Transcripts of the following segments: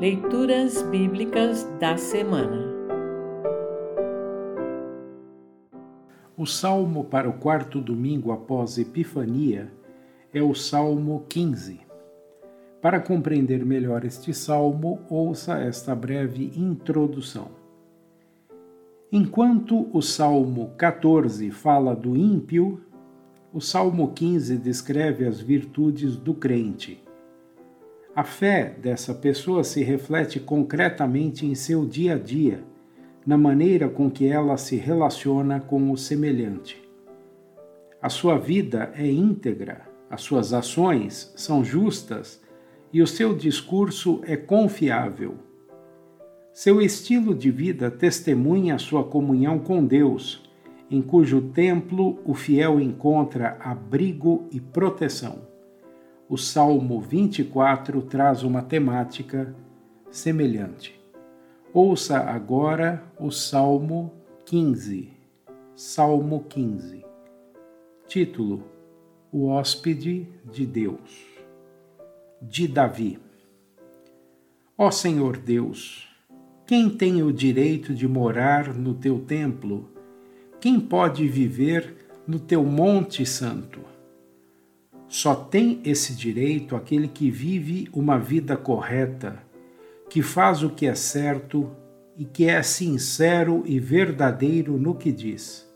Leituras Bíblicas da Semana O salmo para o quarto domingo após Epifania é o Salmo 15. Para compreender melhor este salmo, ouça esta breve introdução. Enquanto o Salmo 14 fala do ímpio, o Salmo 15 descreve as virtudes do crente. A fé dessa pessoa se reflete concretamente em seu dia a dia, na maneira com que ela se relaciona com o semelhante. A sua vida é íntegra, as suas ações são justas e o seu discurso é confiável. Seu estilo de vida testemunha sua comunhão com Deus, em cujo templo o fiel encontra abrigo e proteção o Salmo 24 traz uma temática semelhante. Ouça agora o Salmo 15. Salmo 15. Título: O hóspede de Deus. De Davi. Ó Senhor Deus, quem tem o direito de morar no teu templo? Quem pode viver no teu monte santo? Só tem esse direito aquele que vive uma vida correta, que faz o que é certo e que é sincero e verdadeiro no que diz.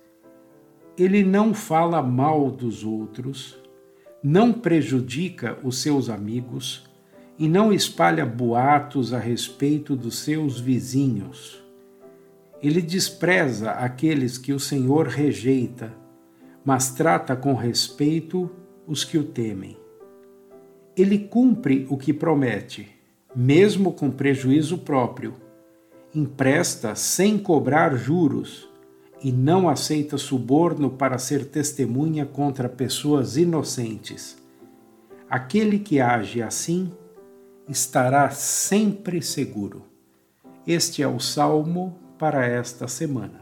Ele não fala mal dos outros, não prejudica os seus amigos e não espalha boatos a respeito dos seus vizinhos. Ele despreza aqueles que o Senhor rejeita, mas trata com respeito os que o temem. Ele cumpre o que promete, mesmo com prejuízo próprio, empresta sem cobrar juros e não aceita suborno para ser testemunha contra pessoas inocentes. Aquele que age assim estará sempre seguro. Este é o salmo para esta semana.